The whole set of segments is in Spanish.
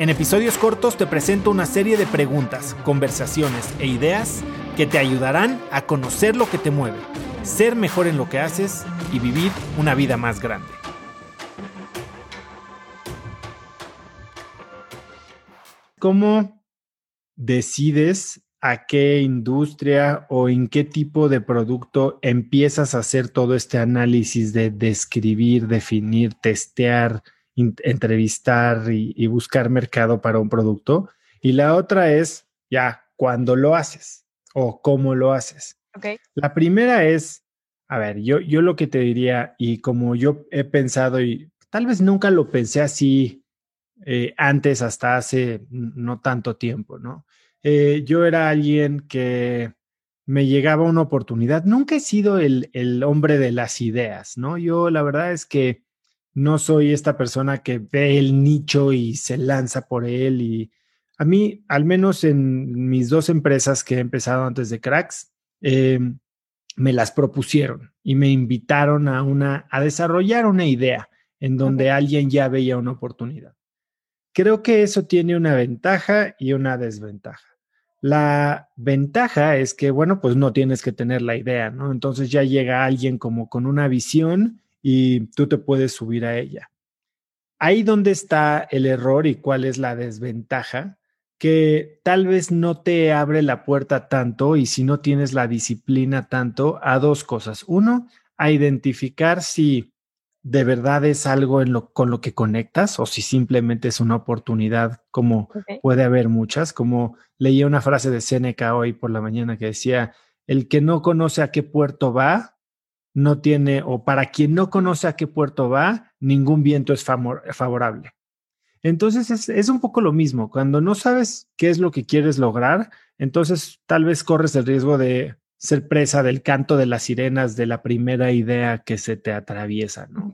En episodios cortos te presento una serie de preguntas, conversaciones e ideas que te ayudarán a conocer lo que te mueve, ser mejor en lo que haces y vivir una vida más grande. ¿Cómo decides a qué industria o en qué tipo de producto empiezas a hacer todo este análisis de describir, definir, testear, entrevistar y, buscar mercado para un producto. Y la otra es ya cuando lo haces o cómo lo haces. La primera es, a ver, yo, yo lo que te diría y como yo he pensado y tal vez nunca lo pensé así eh, antes hasta hace no tanto tiempo, ¿no? Eh, yo era alguien que me llegaba una oportunidad. Nunca he sido el, el hombre de las ideas, ¿no? Yo la verdad es que no soy esta persona que ve el nicho y se lanza por él. Y a mí, al menos en mis dos empresas que he empezado antes de Cracks, em, me las propusieron y me invitaron a, una, a desarrollar una idea en donde alguien ya veía una oportunidad. Creo que eso tiene una ventaja y una desventaja. La ventaja es que, bueno, pues no tienes que tener la idea, ¿no? Entonces ya llega alguien como con una visión y tú te puedes subir a ella. Ahí donde está el error y cuál es la desventaja, que tal vez no te abre la puerta tanto y si no tienes la disciplina tanto a dos cosas. Uno, a identificar si de verdad es algo en lo, con lo que conectas o si simplemente es una oportunidad, como puede haber muchas, como leí una frase de Seneca hoy por la mañana que decía, el que no conoce a qué puerto va, no tiene, o para quien no conoce a qué puerto va, ningún viento es favorable. Entonces es, un poco lo mismo. Cuando no sabes qué es lo que quieres lograr, entonces tal vez corres el riesgo de ser presa del canto de las sirenas de la primera idea que se te atraviesa, ¿no?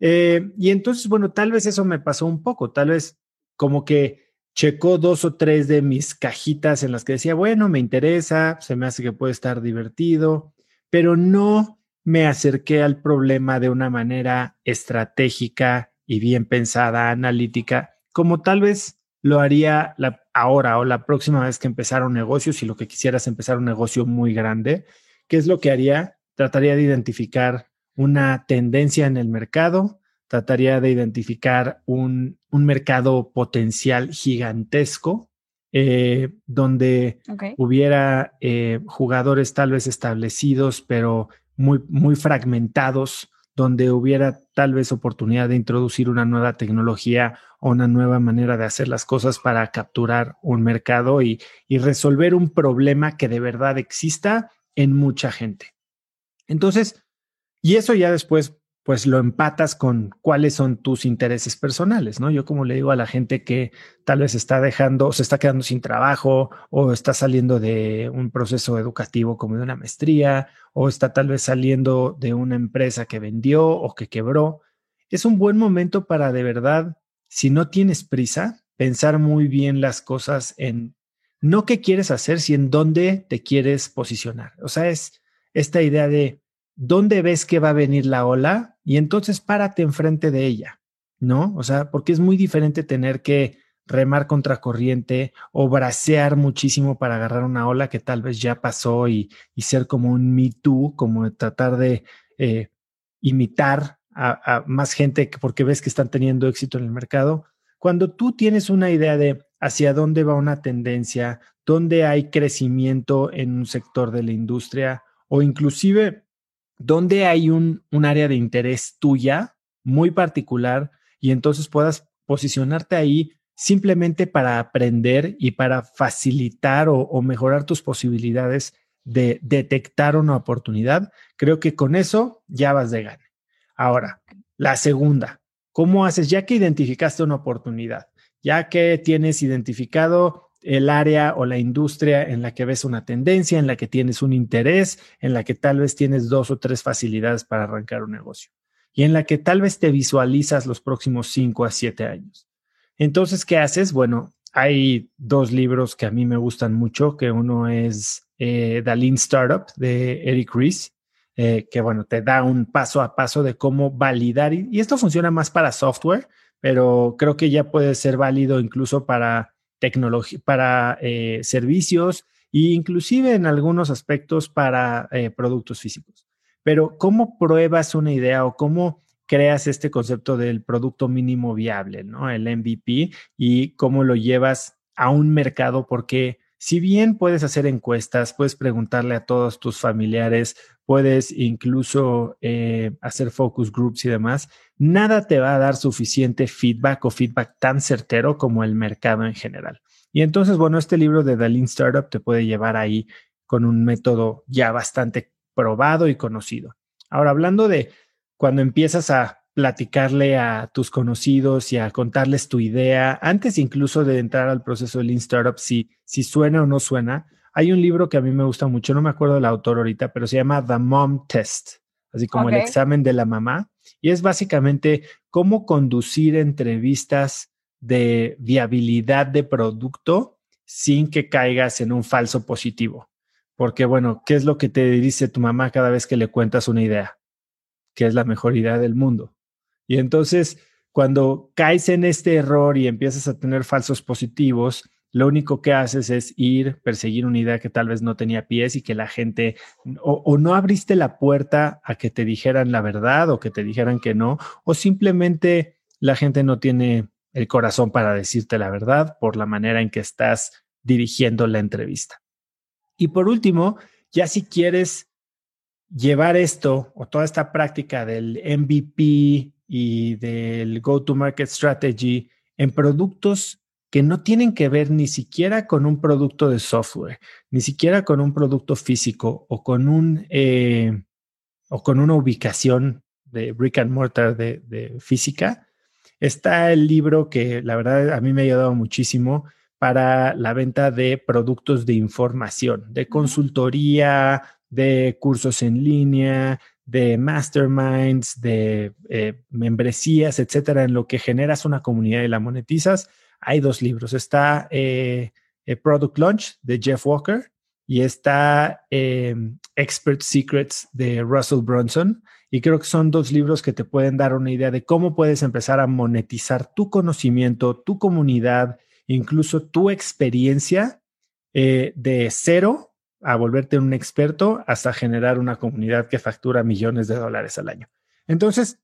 Eh, y entonces, bueno, tal vez eso me pasó un poco, tal vez como que checó dos o tres de mis cajitas en las que decía, bueno, me interesa, se me hace que puede estar divertido, pero no me acerqué al problema de una manera estratégica y bien pensada, analítica, como tal vez lo haría ahora o la próxima vez que empezara un negocio, si lo que quisieras empezar un negocio muy grande, ¿qué es lo que haría? Trataría de identificar una tendencia en el mercado, trataría de identificar un, mercado potencial gigantesco, eh, donde hubiera eh, jugadores tal vez establecidos, pero muy, muy fragmentados, donde hubiera tal vez oportunidad de introducir una nueva tecnología o una nueva manera de hacer las cosas para capturar un mercado y, y resolver un problema que de verdad exista en mucha gente. Entonces, y eso ya después pues lo empatas con cuáles son tus intereses personales, ¿no? Yo como le digo a la gente que tal vez está dejando, se está quedando sin trabajo o está saliendo de un proceso educativo como de una maestría o está tal vez saliendo de una empresa que vendió o que quebró, es un buen momento para de verdad, si no tienes prisa, pensar muy bien las cosas en no qué quieres hacer, sino en dónde te quieres posicionar. O sea, es esta idea de dónde ves que va a venir la ola y entonces párate enfrente de ella, ¿no? O sea, porque es muy diferente tener que remar contra corriente o bracear muchísimo para agarrar una ola que tal vez ya pasó y, ser como un Me Too, como tratar de eh, imitar a, más gente porque ves que están teniendo éxito en el mercado. Cuando tú tienes una idea de hacia dónde va una tendencia, dónde hay crecimiento en un sector de la industria o inclusive donde hay un, un área de interés tuya muy particular y entonces puedas posicionarte ahí simplemente para aprender y para facilitar o, mejorar tus posibilidades de detectar una oportunidad, creo que con eso ya vas de gane. Ahora, la segunda, ¿cómo haces ya que identificaste una oportunidad? Ya que tienes identificado el área o la industria en la que ves una tendencia, en la que tienes un interés, en la que tal vez tienes dos o tres facilidades para arrancar un negocio y en la que tal vez te visualizas los próximos cinco a siete años. Entonces, ¿qué haces? Bueno, hay dos libros que a mí me gustan mucho, que uno es eh, The Lean Startup de Eric Ries, eh, que bueno, te da un paso a paso de cómo validar, y, esto funciona más para software, pero creo que ya puede ser válido incluso para para eh, servicios e inclusive en algunos aspectos para eh, productos físicos. Pero ¿cómo pruebas una idea o cómo creas este concepto del producto mínimo viable, ¿no? El MVP y cómo lo llevas a un mercado porque si bien puedes hacer encuestas, puedes preguntarle a todos tus familiares, puedes incluso eh, hacer focus groups y demás, nada te va a dar suficiente feedback o feedback tan certero como el mercado en general. Y entonces, bueno, este libro de The Startup te puede llevar ahí con un método ya bastante probado y conocido. Ahora, hablando de cuando empiezas a platicarle a tus conocidos y a contarles tu idea, antes incluso de entrar al proceso de Lean Startup, si, si suena o no suena, hay un libro que a mí me gusta mucho, no me acuerdo del autor ahorita, pero se llama The Mom Test, así como el examen de la mamá, y es básicamente cómo conducir entrevistas de viabilidad de producto sin que caigas en un falso positivo. Porque bueno, ¿qué es lo que te dice tu mamá cada vez que le cuentas una idea? Que es la mejor idea del mundo. Y entonces, cuando caes en este error y empiezas a tener falsos positivos, lo único que haces es ir, perseguir una idea que tal vez no tenía pies y que la gente, o, no abriste la puerta a que te dijeran la verdad o que te dijeran que no, o simplemente la gente no tiene el corazón para decirte la verdad por la manera en que estás dirigiendo la entrevista. Y por último, ya si quieres llevar esto o toda esta práctica del MVP y del go-to-market strategy en productos que no tienen que ver ni siquiera con un producto de software, ni siquiera con un producto físico o con un eh, o con una ubicación de brick and mortar de, de, física. Está el libro que la verdad a mí me ha ayudado muchísimo para la venta de productos de información, de consultoría, de cursos en línea, de masterminds, de eh, membresías, etcétera, en lo que generas una comunidad y la monetizas. Hay dos libros. Está eh, eh, Product Launch de Jeff Walker y está em, Expert Secrets de Russell Brunson. Y creo que son dos libros que te pueden dar una idea de cómo puedes empezar a monetizar tu conocimiento, tu comunidad, incluso tu experiencia de cero a volverte un experto hasta generar una comunidad que factura millones de dólares al año. Entonces,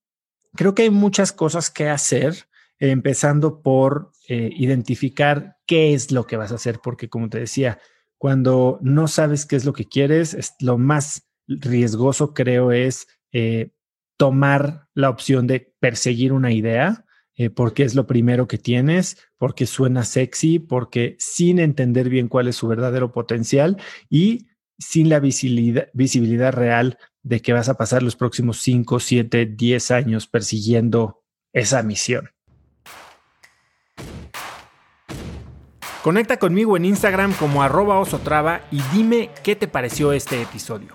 creo que hay muchas cosas que hacer, empezando por eh, identificar qué es lo que vas a hacer, porque como te decía, cuando no sabes qué es lo que quieres, es lo más riesgoso creo es eh, tomar la opción de perseguir una idea eh, porque es lo primero que tienes, porque suena sexy, porque sin entender bien cuál es su verdadero potencial y sin la visibilidad, real de que vas a pasar los próximos 5, 7, 10 años persiguiendo esa misión. Conecta conmigo en Instagram como arroba osotrava y dime qué te pareció este episodio.